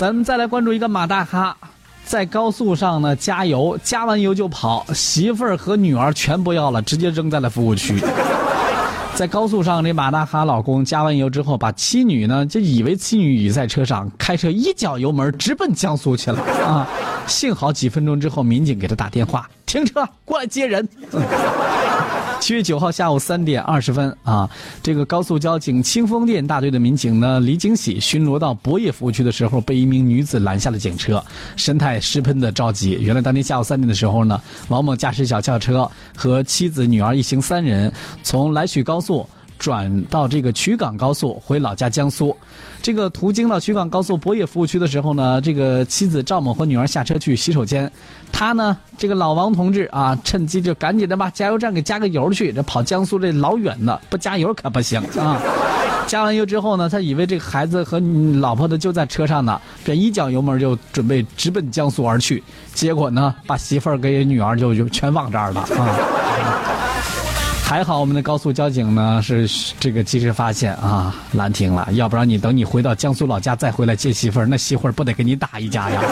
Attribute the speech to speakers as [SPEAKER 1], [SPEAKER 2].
[SPEAKER 1] 咱们再来关注一个马大哈，在高速上呢加油，加完油就跑，媳妇儿和女儿全不要了，直接扔在了服务区。在高速上，这马大哈老公加完油之后，把妻女呢就以为妻女已在车上，开车一脚油门直奔江苏去了啊！幸好几分钟之后，民警给他打电话，停车过来接人。七月九号下午三点二十分啊，这个高速交警清风店大队的民警呢李景喜巡逻到博业服务区的时候，被一名女子拦下了警车，神态失分的着急。原来当天下午三点的时候呢，王某驾驶小轿车和妻子、女儿一行三人从来许高速。转到这个曲港高速回老家江苏，这个途经到曲港高速博野服务区的时候呢，这个妻子赵某和女儿下车去洗手间，他呢，这个老王同志啊，趁机就赶紧的把加油站给加个油去，这跑江苏这老远的，不加油可不行啊。加完油之后呢，他以为这个孩子和老婆的就在车上呢，便一脚油门就准备直奔江苏而去，结果呢，把媳妇儿给女儿就就全忘这儿了啊。还好我们的高速交警呢是这个及时发现啊拦停了，要不然你等你回到江苏老家再回来接媳妇儿，那媳妇儿不得给你打一架呀？